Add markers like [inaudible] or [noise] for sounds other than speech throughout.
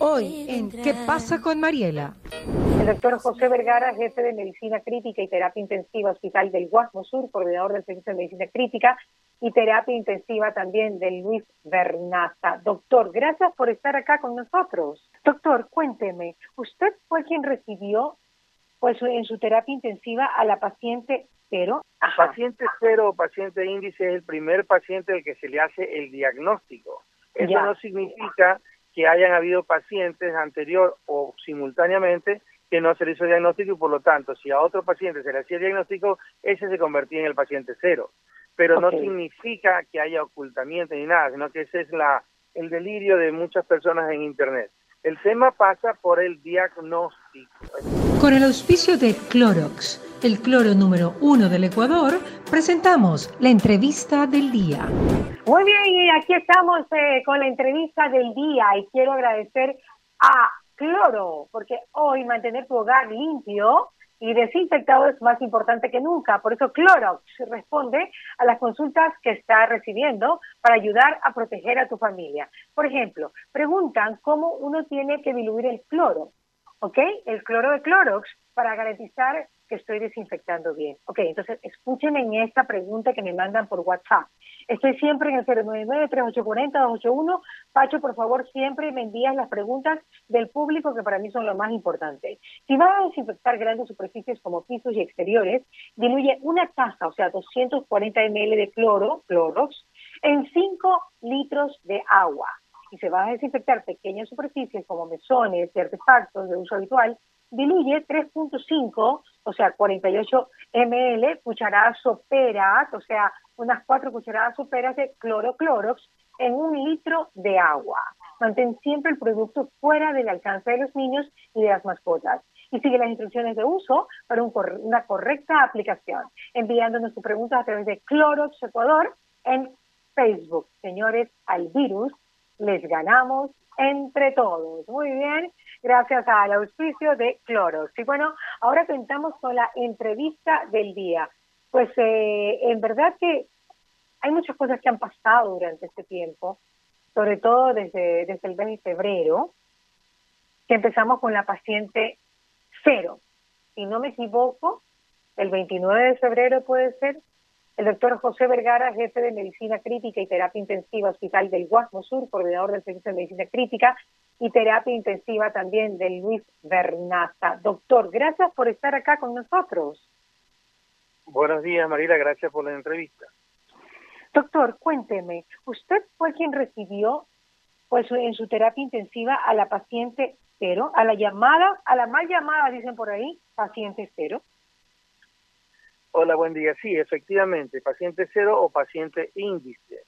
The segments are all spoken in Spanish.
Hoy en ¿Qué pasa con Mariela? El doctor José Vergara, jefe de Medicina Crítica y Terapia Intensiva Hospital del Guasmo Sur, coordinador del Servicio de Medicina Crítica y Terapia Intensiva también del Luis Bernaza. Doctor, gracias por estar acá con nosotros. Doctor, cuénteme, ¿usted fue quien recibió pues en su terapia intensiva a la paciente cero? Paciente cero o paciente índice es el primer paciente al que se le hace el diagnóstico. Eso no significa que hayan habido pacientes anterior o simultáneamente que no se le hizo diagnóstico y por lo tanto, si a otro paciente se le hacía diagnóstico, ese se convertía en el paciente cero. Pero no significa que haya ocultamiento ni nada, sino que ese es la el delirio de muchas personas en Internet. El tema pasa por el diagnóstico. Con el auspicio de Clorox, el cloro número uno del Ecuador, presentamos la entrevista del día. Muy bien, aquí estamos eh, con la entrevista del día y quiero agradecer a Cloro, porque hoy mantener tu hogar limpio y desinfectado es más importante que nunca. Por eso Clorox responde a las consultas que está recibiendo para ayudar a proteger a tu familia. Por ejemplo, preguntan cómo uno tiene que diluir el cloro. ¿Ok? El cloro de Clorox para garantizar que estoy desinfectando bien. Ok, entonces escúchenme en esta pregunta que me mandan por WhatsApp. Estoy siempre en el 099-3840-281. Pacho, por favor, siempre me envías las preguntas del público que para mí son lo más importante. Si vas a desinfectar grandes superficies como pisos y exteriores, diluye una taza, o sea, 240 ml de cloro, Clorox, en 5 litros de agua. Y se va a desinfectar pequeñas superficies como mesones y artefactos de uso habitual, diluye 3.5, o sea, 48 ml, cucharadas soperas, o sea, unas 4 cucharadas soperas de cloroclorox en un litro de agua. Mantén siempre el producto fuera del alcance de los niños y de las mascotas. Y sigue las instrucciones de uso para una correcta aplicación, enviándonos tus preguntas a través de Clorox Ecuador en Facebook. Señores, al virus les ganamos entre todos. Muy bien, gracias al auspicio de Clorox. Y bueno, ahora contamos con la entrevista del día. Pues eh, en verdad que hay muchas cosas que han pasado durante este tiempo, sobre todo desde, desde el mes de febrero, que empezamos con la paciente cero. Si no me equivoco, el 29 de febrero puede ser, el doctor José Vergara, jefe de Medicina Crítica y Terapia Intensiva Hospital del Guasmo Sur, coordinador del Servicio de Medicina Crítica y Terapia Intensiva también del Luis Bernaza. Doctor, gracias por estar acá con nosotros. Buenos días, Marila, gracias por la entrevista. Doctor, cuénteme, ¿usted fue quien recibió pues en su terapia intensiva a la paciente cero, a la llamada, a la mal llamada, dicen por ahí, paciente cero? Hola, buen día. Sí, efectivamente, paciente cero o paciente índice.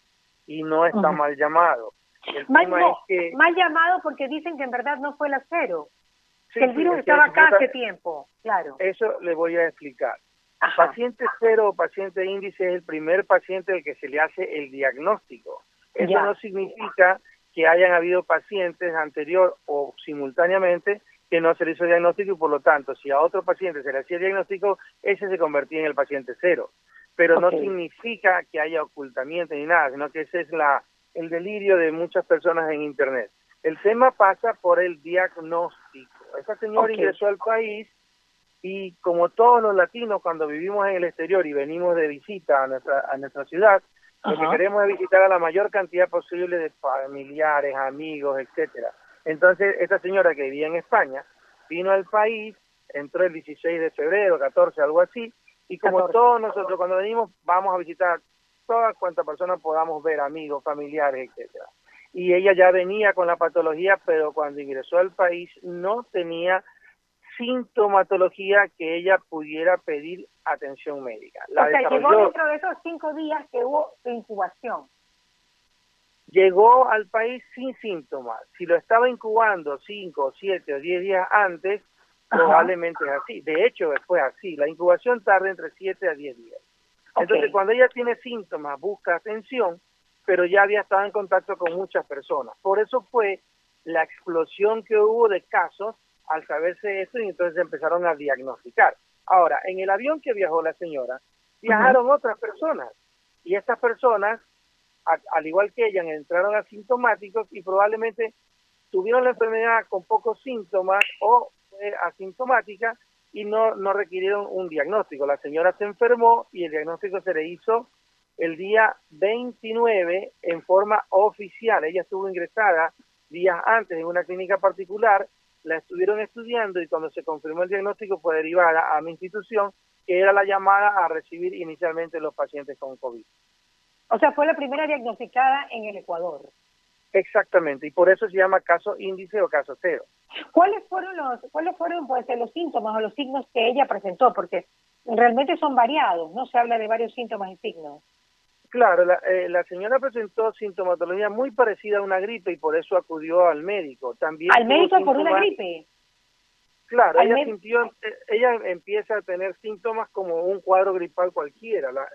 Y no está mal llamado. El mal, es que... mal llamado porque dicen que en verdad no fue la cero. que el virus estaba acá hace tiempo, claro. Eso le voy a explicar. Paciente cero o paciente índice es el primer paciente al que se le hace el diagnóstico. Eso no significa que hayan habido pacientes anterior o simultáneamente que no se le hizo diagnóstico y por lo tanto, si a otro paciente se le hacía diagnóstico, ese se convertía en el paciente cero. Pero no significa que haya ocultamiento ni nada, sino que ese es la el delirio de muchas personas en Internet. El tema pasa por el diagnóstico. Esa señora ingresó al país y como todos los latinos cuando vivimos en el exterior y venimos de visita a nuestra, a nuestra ciudad, lo que queremos es visitar a la mayor cantidad posible de familiares, amigos, etcétera. Entonces, esta señora que vivía en España vino al país, entró el 16 de febrero, 14, algo así, y como todos nosotros cuando venimos vamos a visitar todas cuantas personas podamos ver, amigos, familiares, etcétera. Y ella ya venía con la patología, pero cuando ingresó al país no tenía sintomatología que ella pudiera pedir atención médica. La o sea, llegó dentro de esos cinco días que hubo incubación llegó al país sin síntomas. Si lo estaba incubando 5, 7 o 10 días antes, probablemente es así. De hecho, fue así. La incubación tarda entre 7 a 10 días. Entonces, cuando ella tiene síntomas, busca atención, pero ya había estado en contacto con muchas personas. Por eso fue la explosión que hubo de casos al saberse esto y entonces empezaron a diagnosticar. Ahora, en el avión que viajó la señora, viajaron otras personas y estas personas al igual que ella, entraron asintomáticos y probablemente tuvieron la enfermedad con pocos síntomas o fue asintomática y no, no requirieron un diagnóstico. La señora se enfermó y el diagnóstico se le hizo el día 29 en forma oficial. Ella estuvo ingresada días antes en una clínica particular, la estuvieron estudiando y cuando se confirmó el diagnóstico fue derivada a mi institución, que era la llamada a recibir inicialmente los pacientes con COVID. O sea, fue la primera diagnosticada en el Ecuador. Exactamente, y por eso se llama caso índice o caso cero. ¿Cuáles fueron los cuáles fueron pues los síntomas o los signos que ella presentó? Porque realmente son variados, no se habla de varios síntomas y signos. Claro, la, eh, la señora presentó sintomatología muy parecida a una gripe y por eso acudió al médico. También ¿Al médico por una gripe? Claro, ella sintió, eh, ella empieza a tener síntomas como un cuadro gripal cualquiera. La,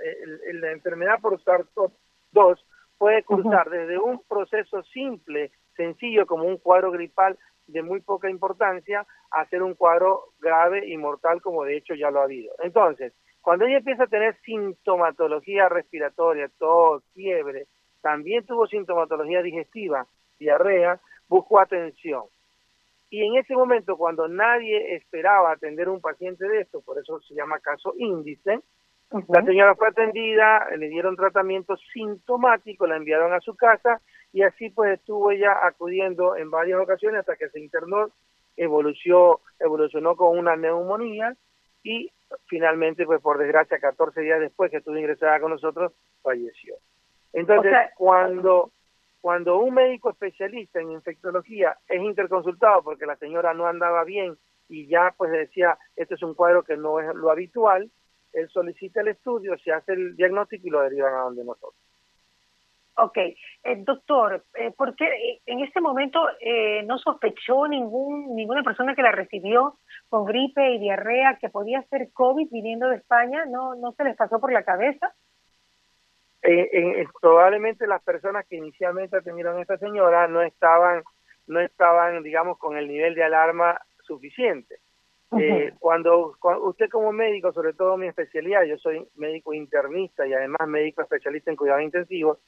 la enfermedad por SARS-2 puede cursar desde un proceso simple, sencillo, como un cuadro gripal de muy poca importancia, a ser un cuadro grave y mortal, como de hecho ya lo ha habido. Entonces, cuando ella empieza a tener sintomatología respiratoria, tos, fiebre, también tuvo sintomatología digestiva, diarrea, buscó atención. Y en ese momento, cuando nadie esperaba atender a un paciente de esto, por eso se llama caso índice, la señora fue atendida, le dieron tratamiento sintomático, la enviaron a su casa y así pues estuvo ella acudiendo en varias ocasiones hasta que se internó, evolucionó, evolucionó con una neumonía y finalmente pues por desgracia 14 días después que estuvo ingresada con nosotros falleció. Entonces cuando cuando un médico especialista en infectología es interconsultado porque la señora no andaba bien y ya pues decía, este es un cuadro que no es lo habitual, él solicita el estudio, se hace el diagnóstico y lo derivan a donde nosotros. Ok, eh, doctor, eh, ¿por qué eh, en este momento eh, no sospechó ningún ninguna persona que la recibió con gripe y diarrea que podía ser COVID viniendo de España? ¿No no se les pasó por la cabeza? probablemente las personas que inicialmente atendieron a esta señora no estaban no estaban, digamos, con el nivel de alarma suficiente. Eh, cuando, usted como médico, sobre todo mi especialidad, yo soy médico internista y además médico especialista en cuidados intensivos,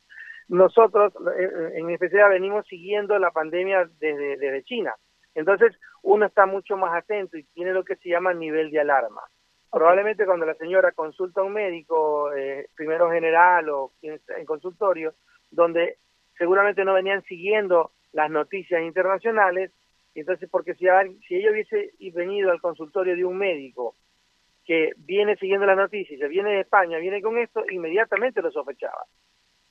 nosotros eh, en mi especialidad venimos siguiendo la pandemia desde, desde China. Entonces uno está mucho más atento y tiene lo que se llama nivel de alarma. Probablemente cuando la señora consulta a un médico, eh, primero general o en consultorio, donde seguramente no venían siguiendo las noticias internacionales, entonces, porque si, si ella hubiese venido al consultorio de un médico que viene siguiendo las noticias, viene de España, viene con esto, inmediatamente lo sospechaba.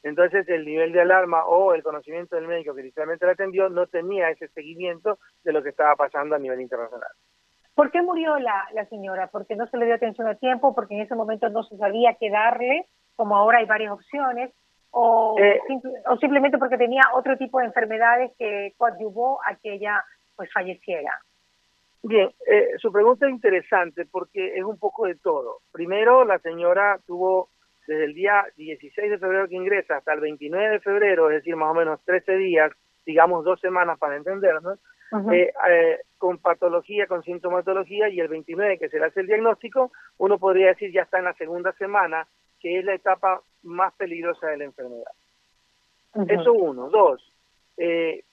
Entonces, el nivel de alarma o el conocimiento del médico que inicialmente la atendió no tenía ese seguimiento de lo que estaba pasando a nivel internacional. ¿Por qué murió la, la señora? ¿Porque no se le dio atención a tiempo? ¿Porque en ese momento no se sabía qué darle? Como ahora hay varias opciones. O, eh, o simplemente porque tenía otro tipo de enfermedades que coadyuvó a que ella pues falleciera? Bien, eh, su pregunta es interesante porque es un poco de todo. Primero, la señora tuvo desde el día 16 de febrero que ingresa hasta el 29 de febrero, es decir, más o menos 13 días, digamos dos semanas para entendernos, eh, eh, con patología, con sintomatología, y el 29 que se le hace el diagnóstico, uno podría decir ya está en la segunda semana, que es la etapa más peligrosa de la enfermedad. Eso uno. Dos, eh,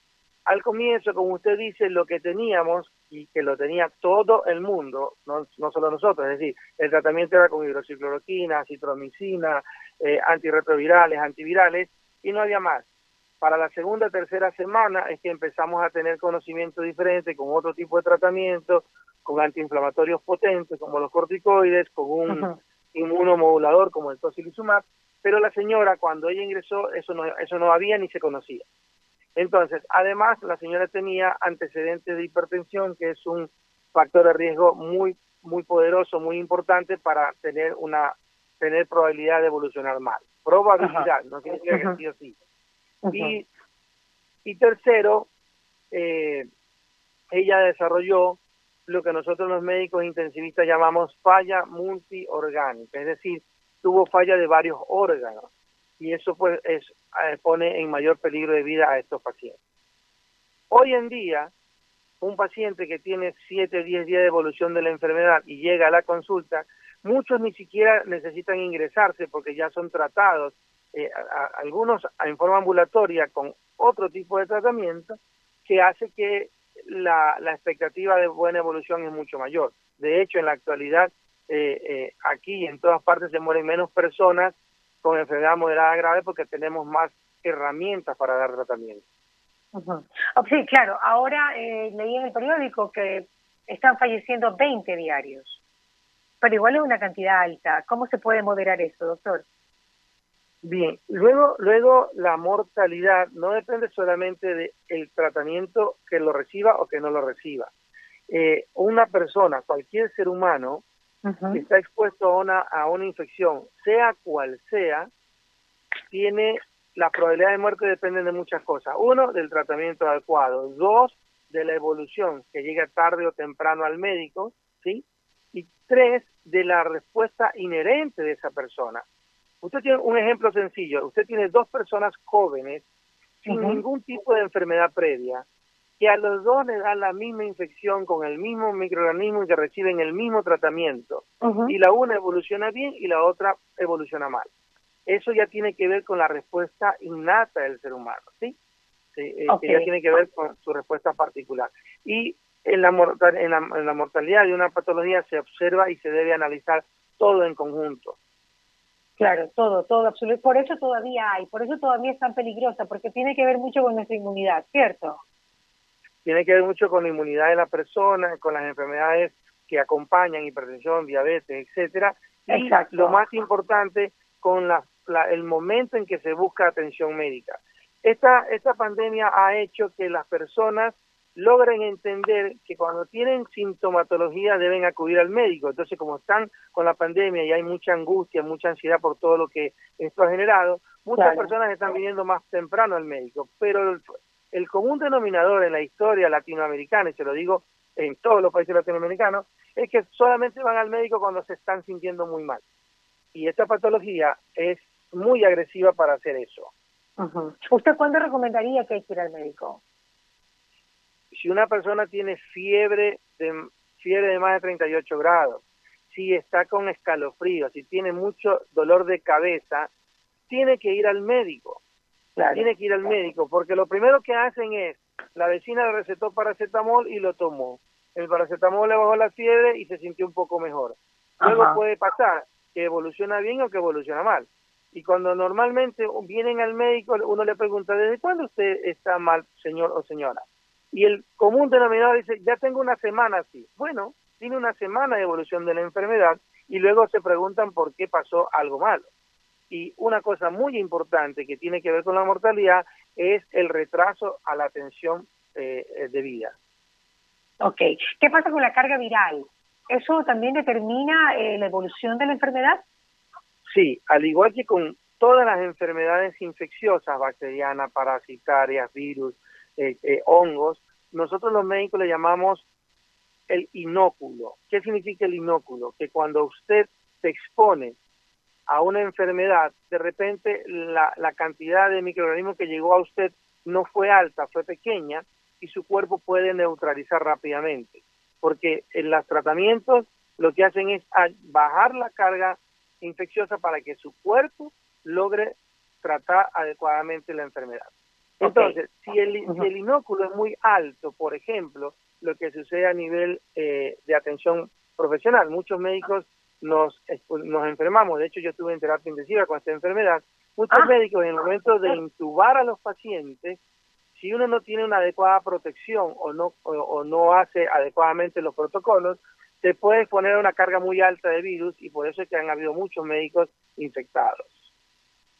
al comienzo, como usted dice, lo que teníamos y que lo tenía todo el mundo, no, no solo nosotros, es decir, el tratamiento era con hidroxicloroquina, citromicina, eh, antirretrovirales, antivirales, y no había más. Para la segunda, tercera semana es que empezamos a tener conocimiento diferente con otro tipo de tratamiento, con antiinflamatorios potentes como los corticoides, con un inmunomodulador como el tocilizumab, pero la señora cuando ella ingresó eso no, eso no había ni se conocía. Entonces, además, la señora tenía antecedentes de hipertensión, que es un factor de riesgo muy muy poderoso, muy importante para tener una tener probabilidad de evolucionar mal. Probabilidad, no tiene que sí así. Y, y tercero, eh, ella desarrolló lo que nosotros los médicos intensivistas llamamos falla multiorgánica, es decir, tuvo falla de varios órganos y eso pues es, eh, pone en mayor peligro de vida a estos pacientes. Hoy en día, un paciente que tiene 7 o 10 días de evolución de la enfermedad y llega a la consulta, muchos ni siquiera necesitan ingresarse porque ya son tratados, eh, algunos en forma ambulatoria con otro tipo de tratamiento, que hace que la, la expectativa de buena evolución es mucho mayor. De hecho, en la actualidad, eh, eh, aquí en todas partes se mueren menos personas con enfermedad moderada grave porque tenemos más herramientas para dar tratamiento. Oh, sí, claro. Ahora eh, leí en el periódico que están falleciendo 20 diarios, pero igual es una cantidad alta. ¿Cómo se puede moderar eso, doctor? Bien, luego, luego la mortalidad no depende solamente del tratamiento que lo reciba o que no lo reciba. Eh, una persona, cualquier ser humano, que está expuesto a una, a una infección, sea cual sea, tiene la probabilidad de muerte depende de muchas cosas. Uno, del tratamiento adecuado. Dos, de la evolución, que llega tarde o temprano al médico, ¿sí? Y tres, de la respuesta inherente de esa persona. Usted tiene un ejemplo sencillo. Usted tiene dos personas jóvenes sin ningún tipo de enfermedad previa, que a los dos les dan la misma infección con el mismo microorganismo y que reciben el mismo tratamiento. Y la una evoluciona bien y la otra evoluciona mal. Eso ya tiene que ver con la respuesta innata del ser humano, ¿sí? Eh, que ya tiene que ver con su respuesta particular. Y en la, en, la, en la mortalidad de una patología se observa y se debe analizar todo en conjunto. Claro, todo, todo, absoluto. Por eso todavía hay, por eso todavía es tan peligrosa, porque tiene que ver mucho con nuestra inmunidad, ¿cierto? Tiene que ver mucho con la inmunidad de la persona, con las enfermedades que acompañan, hipertensión, diabetes, etcétera. Y lo más importante, con la el momento en que se busca atención médica. Esta, esta pandemia ha hecho que las personas logren entender que cuando tienen sintomatología deben acudir al médico. Entonces, como están con la pandemia y hay mucha angustia, mucha ansiedad por todo lo que esto ha generado, muchas personas están viniendo más temprano al médico. Pero el, común denominador en la historia latinoamericana, y se lo digo en todos los países latinoamericanos, es que solamente van al médico cuando se están sintiendo muy mal. Y esta patología es muy agresiva para hacer eso. ¿Usted cuándo recomendaría que hay que ir al médico? Si una persona tiene fiebre de, fiebre de más de 38 grados, si está con escalofrío, si tiene mucho dolor de cabeza, tiene que ir al médico. Tiene que ir al médico, porque lo primero que hacen es, la vecina le recetó paracetamol y lo tomó. El paracetamol le bajó la fiebre y se sintió un poco mejor. Luego puede pasar que evoluciona bien o que evoluciona mal. Y cuando normalmente vienen al médico, uno le pregunta, ¿desde cuándo usted está mal, señor o señora? Y el común denominador dice, ya tengo una semana así. Bueno, tiene una semana de evolución de la enfermedad y luego se preguntan por qué pasó algo malo. Y una cosa muy importante que tiene que ver con la mortalidad es el retraso a la atención eh, de vida. Ok, ¿qué pasa con la carga viral? ¿Eso también determina eh, la evolución de la enfermedad? Sí, al igual que con todas las enfermedades infecciosas, bacterianas, parasitarias, virus, eh, eh, hongos, nosotros los médicos le llamamos el inóculo. ¿Qué significa el inóculo? Que cuando usted se expone a una enfermedad, de repente la, la cantidad de microorganismos que llegó a usted no fue alta, fue pequeña y su cuerpo puede neutralizar rápidamente. Porque en los tratamientos lo que hacen es bajar la carga infecciosa para que su cuerpo logre tratar adecuadamente la enfermedad. Entonces, si, el, inóculo es muy alto, por ejemplo, lo que sucede a nivel eh, de atención profesional, muchos médicos nos, nos enfermamos, de hecho yo estuve en terapia intensiva con esta enfermedad, muchos ah. médicos en el momento de intubar a los pacientes, si uno no tiene una adecuada protección o no, o no hace adecuadamente los protocolos, se puede poner una carga muy alta de virus y por eso es que han habido muchos médicos infectados.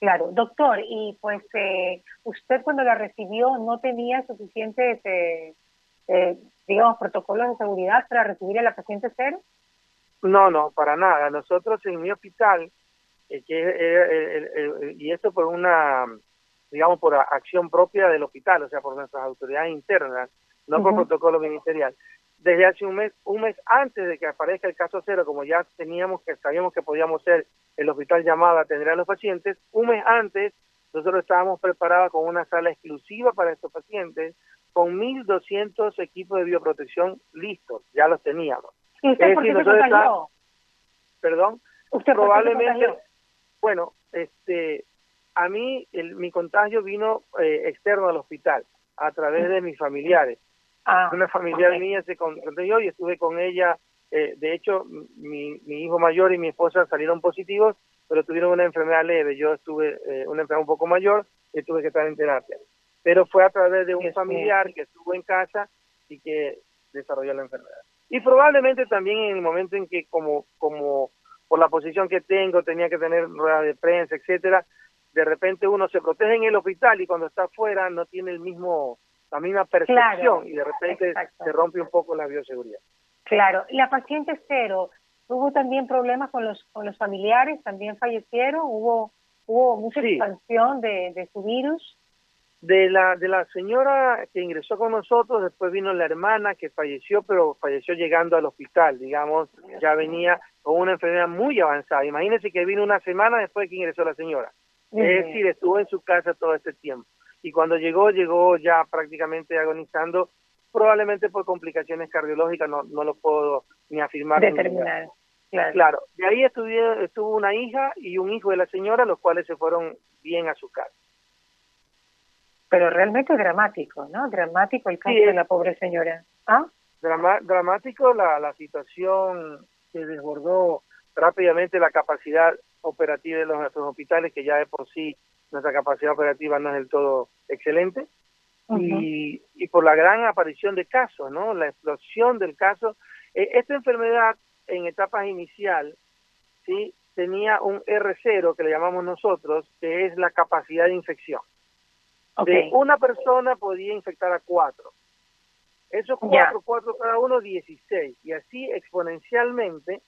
Claro, doctor, y pues eh, usted cuando la recibió no tenía suficientes, eh, eh, digamos, protocolos de seguridad para recibir a la paciente cero. No, no, para nada. Nosotros en mi hospital, que, y esto por una, digamos, por acción propia del hospital, o sea, por nuestras autoridades internas, no por protocolo ministerial desde hace un mes, un mes antes de que aparezca el caso cero, como ya teníamos que sabíamos que podíamos ser el hospital llamado a atender a los pacientes, un mes antes nosotros estábamos preparados con una sala exclusiva para estos pacientes, con 1.200 equipos de bioprotección listos, ya los teníamos. ¿Y usted por qué se Perdón. ¿Usted probablemente, bueno, este, a mí el, mi contagio vino eh, externo al hospital a través de mis familiares. Ah, Una familiar mía se contagió y estuve con ella. Eh, de hecho, mi, mi hijo mayor y mi esposa salieron positivos, pero tuvieron una enfermedad leve. Yo estuve eh, una enfermedad un poco mayor y tuve que estar en terapia. Pero fue a través de un familiar que estuvo en casa y que desarrolló la enfermedad. Y probablemente también en el momento en que como como por la posición que tengo tenía que tener ruedas de prensa, etcétera, de repente uno se protege en el hospital y cuando está afuera no tiene el mismo la misma percepción y de repente se rompe un poco la bioseguridad. Claro, la paciente cero tuvo también problemas con los con los familiares, también fallecieron, hubo hubo mucha expansión de, de su virus. De la, de la señora que ingresó con nosotros, después vino la hermana que falleció, pero falleció llegando al hospital, digamos, ya venía con una enfermedad muy avanzada. Imagínense que vino una semana después de que ingresó la señora. Es decir, estuvo en su casa todo este tiempo. Y cuando llegó, llegó ya prácticamente agonizando, probablemente por complicaciones cardiológicas, no, no lo puedo ni afirmar. Determinar. Claro. claro. De ahí estuvo una hija y un hijo de la señora, los cuales se fueron bien a su casa pero realmente dramático, ¿no? Dramático el caso de la pobre señora. ¿Ah? dramático la, la situación que desbordó rápidamente la capacidad operativa de los, nuestros hospitales, que ya de por sí nuestra capacidad operativa no es del todo excelente, y, y por la gran aparición de casos, ¿no? La explosión del caso. Eh, esta enfermedad en etapas inicial, ¿sí? Tenía un R0 que le llamamos nosotros, que es la capacidad de infección. De una persona podía infectar a cuatro. Esos cuatro, cuatro cada uno, dieciséis. Y así exponencialmente,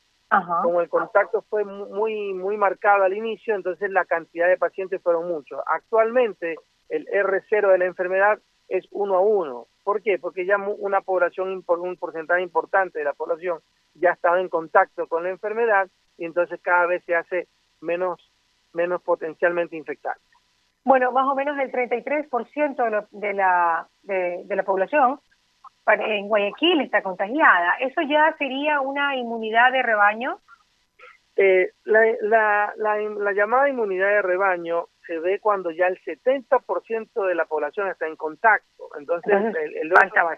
como el contacto fue muy, muy marcado al inicio, entonces la cantidad de pacientes fueron muchos. Actualmente, el R0 de la enfermedad es uno a uno. ¿Por qué? Porque ya una población, un porcentaje importante de la población ya estaba en contacto con la enfermedad y entonces cada vez se hace menos, menos potencialmente infectado. Bueno, más o menos el 33% de, lo, de, la, de, de la población en Guayaquil está contagiada. ¿Eso ya sería una inmunidad de rebaño? Eh, la, la, la, la, llamada inmunidad de rebaño se ve cuando ya el 70% de la población está en contacto. Entonces, el, el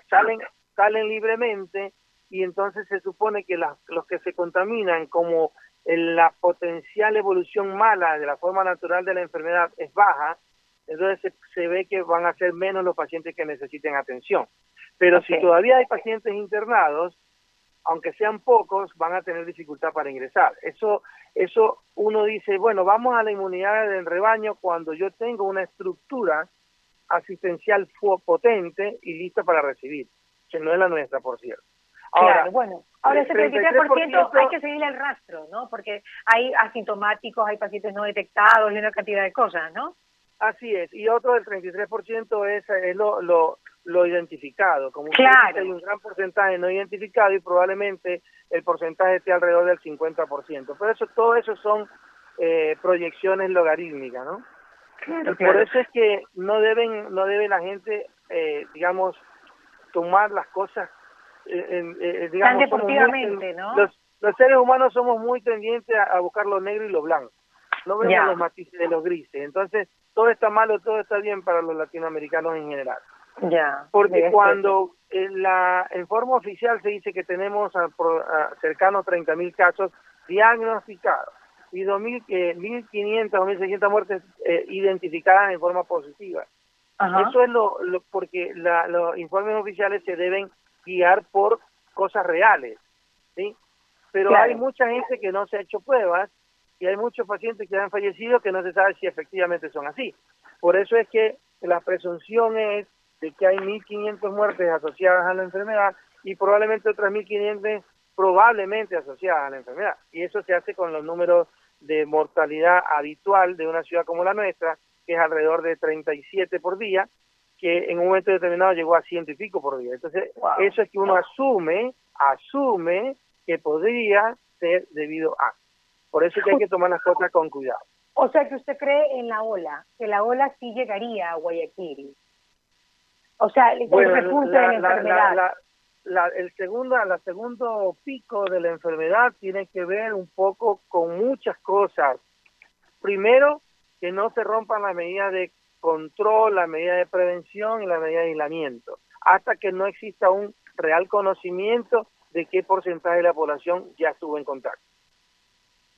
salen, salen libremente y entonces se supone que los que se contaminan como la potencial evolución mala de la forma natural de la enfermedad es baja, entonces se, ve que van a ser menos los pacientes que necesiten atención. Pero si todavía hay pacientes internados, aunque sean pocos, van a tener dificultad para ingresar. Eso, eso uno dice, bueno, vamos a la inmunidad del rebaño cuando yo tengo una estructura asistencial potente y lista para recibir, que no es la nuestra, por cierto. Ahora, claro, bueno, ahora ese 33% hay que seguirle el rastro, ¿no? Porque hay asintomáticos, hay pacientes no detectados y una cantidad de cosas, ¿no? Así es, y otro del 33% es, es lo, lo, lo identificado. Como claro. hay un gran porcentaje no identificado y probablemente el porcentaje esté alrededor del 50%. Pero eso, todo eso son eh, proyecciones logarítmicas, ¿no? Por eso es que no deben, no debe la gente, eh, digamos, tomar las cosas eh, digamos, Tan deportivamente, ¿no? Los, los seres humanos somos muy tendientes a, buscar lo negro y lo blanco. No vemos los matices de los grises. Entonces, todo está malo, todo está bien para los latinoamericanos en general. Ya. Porque cuando en la en forma oficial se dice que tenemos a, a cercanos 30.000 casos diagnosticados y 2.000, eh, 1.500 o 1.600 muertes eh, identificadas en forma positiva. Eso es lo, lo porque la, los informes oficiales se deben guiar por cosas reales, ¿sí? Pero hay mucha gente que no se ha hecho pruebas y hay muchos pacientes que han fallecido que no se sabe si efectivamente son así. Por eso es que la presunción es de que hay 1.500 muertes asociadas a la enfermedad y probablemente otras 1.500 probablemente asociadas a la enfermedad. Y eso se hace con los números de mortalidad habitual de una ciudad como la nuestra, que es alrededor de 37 por día, que en un momento determinado llegó a ciento y pico por día. Entonces, eso es que uno asume, asume que podría ser debido a. Por eso es que hay que tomar las cosas con cuidado. O sea que usted cree en la ola, que la ola sí llegaría a Guayaquil. O sea, el repunte de la enfermedad. La, el la segundo pico de la enfermedad tiene que ver un poco con muchas cosas. Primero, que no se rompan las medidas de control, la medida de prevención y la medida de aislamiento, hasta que no exista un real conocimiento de qué porcentaje de la población ya estuvo en contacto.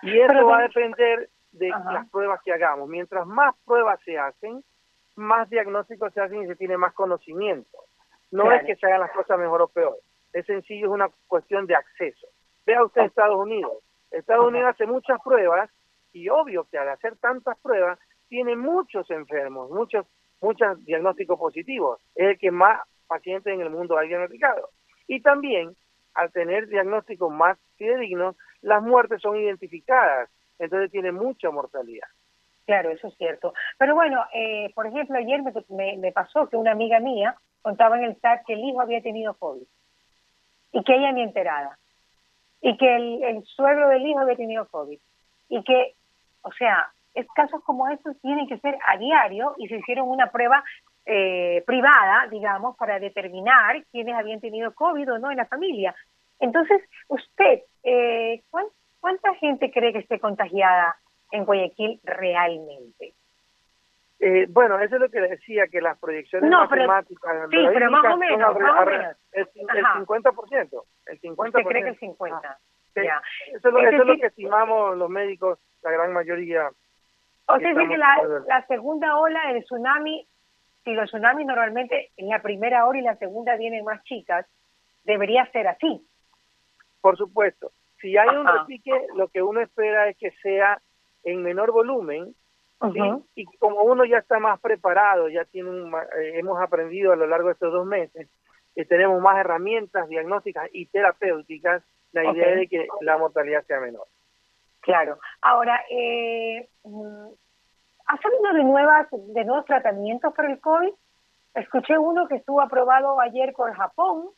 Y eso va a depender de las pruebas que hagamos. Mientras más pruebas se hacen, más diagnósticos se hacen y se tiene más conocimiento. No es que se hagan las cosas mejor o peor. Es sencillo, es una cuestión de acceso. Vea usted Estados Unidos. Estados Unidos hace muchas pruebas y obvio que al hacer tantas pruebas tiene muchos enfermos, muchos muchos diagnósticos positivos. Es el que más pacientes en el mundo ha diagnosticado. Y también, al tener diagnósticos más fidedignos, las muertes son identificadas, entonces tiene mucha mortalidad. Claro, eso es cierto. Pero bueno, eh, por ejemplo, ayer me, me, pasó que una amiga mía contaba en el chat que el hijo había tenido COVID y que ella ni enterada y que el, el suegro del hijo había tenido COVID y que, o sea, es, casos como estos tienen que ser a diario y se hicieron una prueba eh, privada, digamos, para determinar quiénes habían tenido COVID o no en la familia. Entonces, usted, eh, ¿cuánta gente cree que esté contagiada en Guayaquil realmente? Eh, bueno, eso es lo que decía, que las proyecciones matemáticas... sí, pero más o menos, más o menos. El, 50%, el 50%. ¿Usted cree que el 50%? Ah, ya. Eso, es lo, eso es lo que estimamos los médicos, la gran mayoría. O sea, que la, la segunda ola del tsunami, si los tsunamis normalmente en la primera hora y la segunda vienen más chicas, debería ser así. Por supuesto. Si hay un repique, lo que uno espera es que sea en menor volumen, y como uno ya está más preparado, ya tiene eh, hemos aprendido a lo largo de estos dos meses, y tenemos más herramientas diagnósticas y terapéuticas, la idea es de que la mortalidad sea menor. Claro. Ahora, eh, mm, ¿ha salido de, nuevas, de nuevos tratamientos para el COVID? Escuché uno que estuvo aprobado ayer por Japón,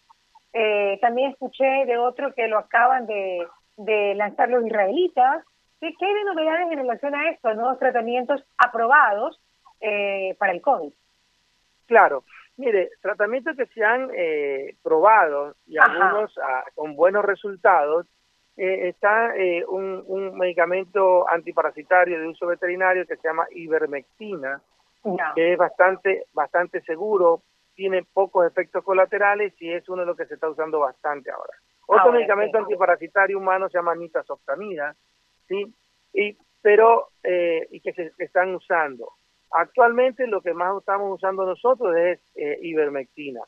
eh, también escuché de otro que lo acaban de, de lanzar los israelitas, ¿Qué, ¿Qué hay novedades en relación a esto, nuevos tratamientos aprobados eh, para el COVID? Claro, mire, tratamientos que se han eh, probado y algunos ah, con buenos resultados, eh, está eh, un, un, medicamento antiparasitario de uso veterinario que se llama ivermectina, que es bastante, bastante seguro, tiene pocos efectos colaterales y es uno de los que se está usando bastante ahora. Otro medicamento antiparasitario humano se llama nitazoxamida, ¿sí? Y, pero, eh, y que se están usando. Actualmente lo que más estamos usando nosotros es eh, ivermectina.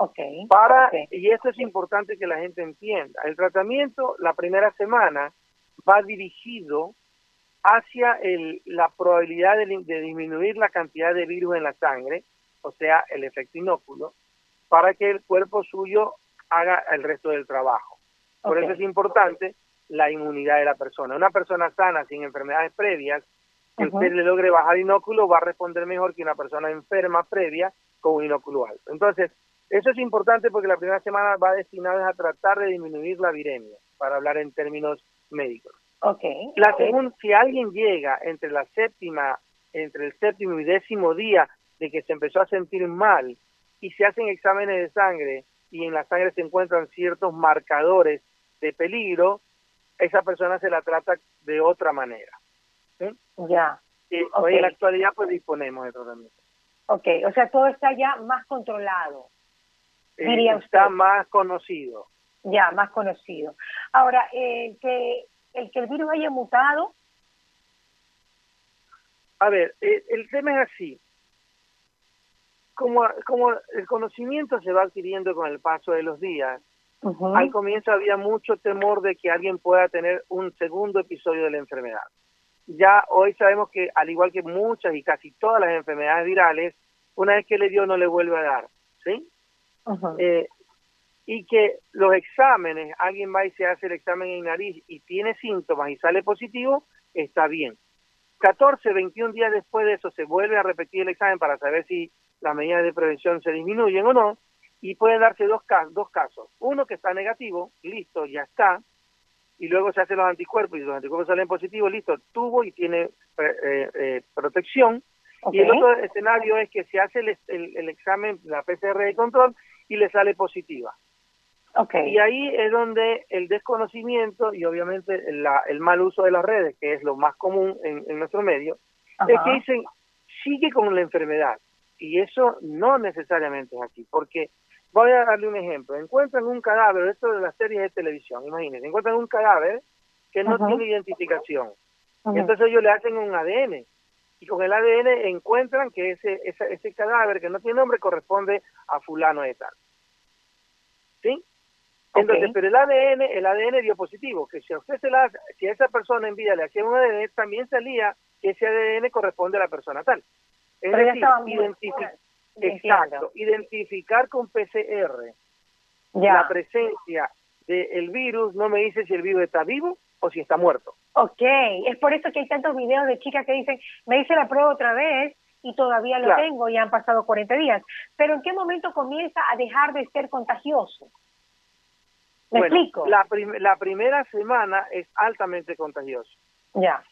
Okay. Para, y esto es importante que la gente entienda, el tratamiento la primera semana va dirigido hacia el, la probabilidad de, disminuir la cantidad de virus en la sangre, o sea, el efecto inóculo, para que el cuerpo suyo haga el resto del trabajo. Por eso es importante la inmunidad de la persona. Una persona sana, sin enfermedades previas, que usted le logre bajar inóculo, va a responder mejor que una persona enferma previa con un inóculo alto. Entonces, eso es importante porque la primera semana va destinada a tratar de disminuir la viremia, para hablar en términos médicos. Okay. La segunda, si alguien llega entre la séptima, entre el séptimo y décimo día de que se empezó a sentir mal y se hacen exámenes de sangre y en la sangre se encuentran ciertos marcadores de peligro, esa persona se la trata de otra manera. Ya. Y hoy en la actualidad pues disponemos de tratamiento. Ok, o sea, todo está ya más controlado. Eh, diría está más conocido. Ya, más conocido. Ahora, eh, que el que el virus haya mutado. A ver, eh, el tema es así. Como, como el conocimiento se va adquiriendo con el paso de los días, al comienzo había mucho temor de que alguien pueda tener un segundo episodio de la enfermedad. Ya hoy sabemos que, al igual que muchas y casi todas las enfermedades virales, una vez que le dio no le vuelve a dar, ¿sí? Eh, y que los exámenes, alguien va y se hace el examen en nariz y tiene síntomas y sale positivo, está bien. 14, 21 días después de eso se vuelve a repetir el examen para saber si las medidas de prevención se disminuyen o no, y pueden darse dos, dos casos. Uno que está negativo, listo, ya está, y luego se hacen los anticuerpos y los anticuerpos salen positivos, listo, tuvo y tiene eh, eh, eh, protección. Y el otro escenario es que se hace el, el, examen, la PCR de control, y le sale positiva. Okay. Y ahí es donde el desconocimiento y obviamente el mal uso de las redes, que es lo más común en, nuestro medio, es que dicen, sigue con la enfermedad. Y eso no necesariamente es así, porque voy a darle un ejemplo. Encuentran un cadáver, esto de las series de televisión, imagínense, encuentran un cadáver que no tiene identificación. Y entonces ellos le hacen un ADN. Y con el ADN encuentran que ese, ese, ese cadáver que no tiene nombre corresponde a fulano de tal. ¿Sí? Entonces, pero el ADN, el ADN dio positivo, que si a usted se la, si a esa persona en vida le hacía un ADN, también salía que ese ADN corresponde a la persona tal. Es decir, identificar, exacto, identificar con PCR la presencia del virus no me dice si el virus está vivo o si está muerto. Ok, es por eso que hay tantos videos de chicas que dicen, me hice la prueba otra vez y todavía lo tengo y han pasado 40 días. Pero ¿en qué momento comienza a dejar de ser contagioso? ¿Me explico? La, la primera semana es altamente contagioso. Ya.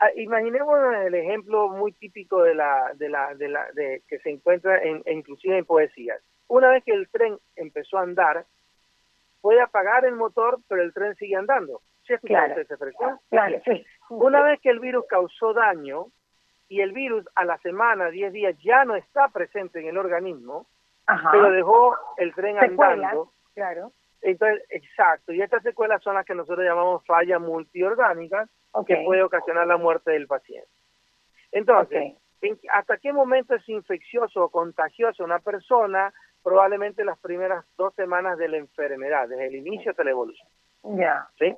Ah, imaginemos el ejemplo muy típico de la, de la, de la, de que se encuentra en, inclusive en poesías. Una vez que el tren empezó a andar, puede apagar el motor, pero el tren sigue andando. Una vez que el virus causó daño y el virus a la semana, 10 días, ya no está presente en el organismo, pero dejó el tren andando. Claro. Entonces, exacto, y estas secuelas son las que nosotros llamamos fallas multiorgánicas, que puede ocasionar la muerte del paciente. Entonces, ¿hasta qué momento es infeccioso o contagioso una persona? Probablemente las primeras dos semanas de la enfermedad, desde el inicio hasta la evolución. Ya. ¿Sí?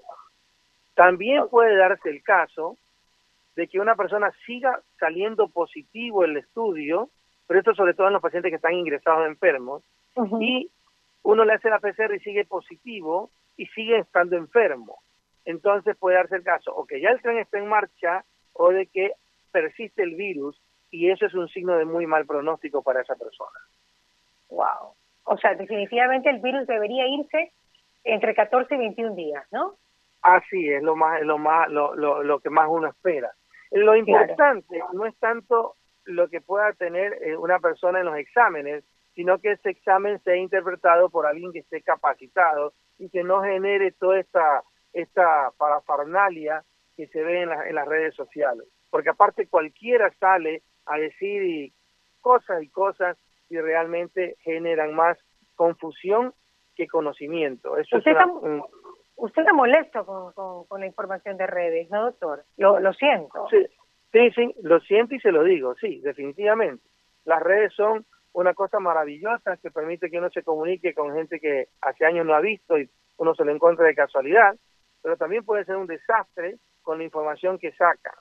También puede darse el caso de que una persona siga saliendo positivo el estudio, pero esto sobre todo en los pacientes que están ingresados enfermos, y uno le hace la PCR y sigue positivo y sigue estando enfermo. Entonces puede darse el caso o que ya el tren está en marcha o de que persiste el virus y eso es un signo de muy mal pronóstico para esa persona. Wow. O sea, definitivamente el virus debería irse entre 14 y 21 días, ¿no? Así es, lo más lo más lo, lo, que más uno espera. Lo importante no es tanto lo que pueda tener eh, una persona en los exámenes, sino que ese examen sea interpretado por alguien que esté capacitado y que no genere toda esta, esta parafernalia que se ve en, en las redes sociales. Porque aparte cualquiera sale a decir cosas y cosas y realmente generan más confusión que conocimiento. Eso usted, está, usted está molesto con, con, la información de redes, ¿no, doctor? Lo, lo siento. Sí, sí, sí, lo siento y se lo digo, sí, definitivamente. Las redes son una cosa maravillosa que permite que uno se comunique con gente que hace años no ha visto y uno se lo encuentra de casualidad, pero también puede ser un desastre con la información que saca.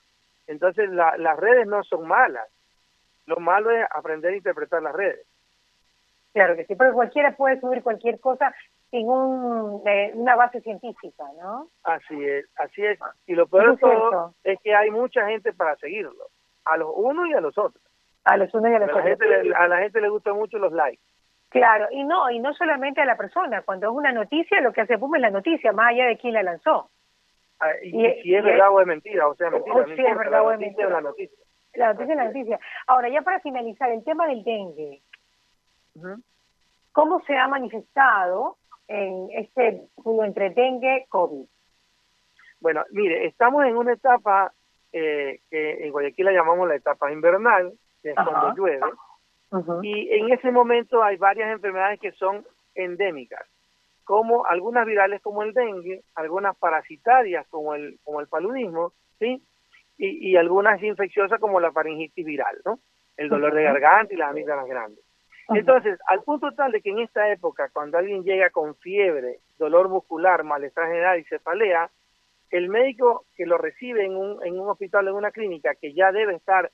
Entonces las redes no son malas, lo malo es aprender a interpretar las redes. Claro que sí, pero cualquiera puede subir cualquier cosa sin un, eh, una base científica, ¿no? Así es, así es. Y lo peor de todo es que hay mucha gente para seguirlo, a los unos y a los otros. A los unos y a los otros. a la gente le gustan mucho los likes. Claro, y no, y no solamente a la persona, cuando es una noticia, lo que hace boom es la noticia, más allá de quién la lanzó. Ah, y, si es verdad o es mentira, o sea, mentira. O si es verdad o es mentira. La noticia. La noticia es la noticia. Ahora, ya para finalizar, el tema del dengue. ¿Cómo se ha manifestado en este entre dengue COVID? Bueno, mire, estamos en una etapa eh, que en Guayaquil la llamamos la etapa invernal, que es cuando llueve, y en ese momento hay varias enfermedades que son endémicas, como algunas virales como el dengue, algunas parasitarias como el, como el paludismo, ¿sí? Y, y algunas infecciosas como la faringitis viral, ¿no? El dolor de garganta y las amígdalas grandes. Entonces, al punto tal de que en esta época, cuando alguien llega con fiebre, dolor muscular, malestar general y cefalea, el médico que lo recibe en un, en un hospital, en una clínica, que ya debe estar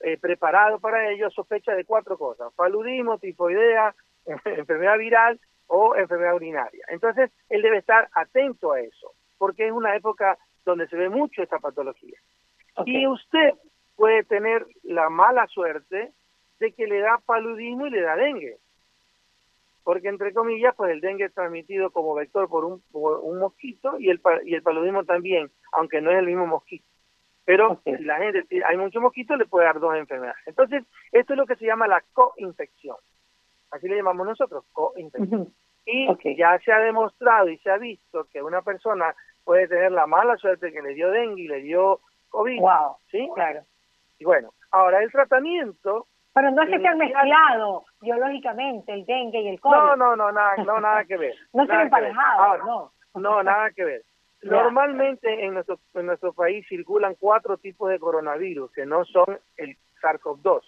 eh, preparado para ello sospecha de cuatro cosas, paludismo, tifoidea, [laughs] enfermedad viral o enfermedad urinaria. Entonces, él debe estar atento a eso, porque es una época donde se ve mucho esta patología. Y usted puede tener la mala suerte de que le da paludismo y le da dengue. Porque, entre comillas, pues el dengue es transmitido como vector por un, por un mosquito y el, y el paludismo también, aunque no es el mismo mosquito. Pero si la gente, hay mucho mosquito, le puede dar dos enfermedades. Entonces, esto es lo que se llama la coinfección. Así le llamamos nosotros, coinfección. Y ya se ha demostrado y se ha visto que una persona puede tener la mala suerte que le dio dengue y le dio COVID. Wow. ¿Sí? Claro. Y bueno, Ahora, el tratamiento... Pero no es que estén mezclado biológicamente el dengue y el COVID. No, no, no, nada, no, nada que ver. [laughs] no se emparejados, no. No, nada que ver. [laughs] Normalmente en nuestro, en nuestro país circulan cuatro tipos de coronavirus que no son el SARS-CoV-2.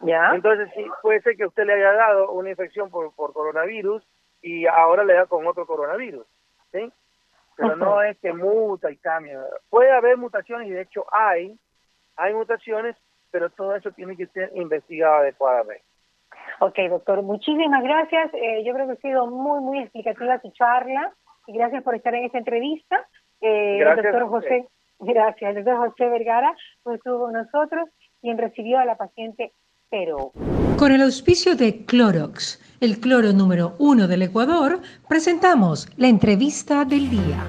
¿Ya? Entonces, sí, puede ser que usted le haya dado una infección por, por coronavirus y ahora le da con otro coronavirus. ¿sí? Pero no es que muta y cambia. Puede haber mutaciones y de hecho hay, hay mutaciones, pero todo eso tiene que ser investigado adecuadamente. Ok, doctor, muchísimas gracias. Eh, yo creo que ha sido muy, muy explicativa su charla y gracias por estar en esta entrevista. Eh, gracias, doctor José, [laughs] gracias. El doctor José Vergara pues, estuvo con nosotros, quien recibió a la paciente Pero. Con el auspicio de Clorox, el cloro número uno del Ecuador, presentamos la entrevista del día.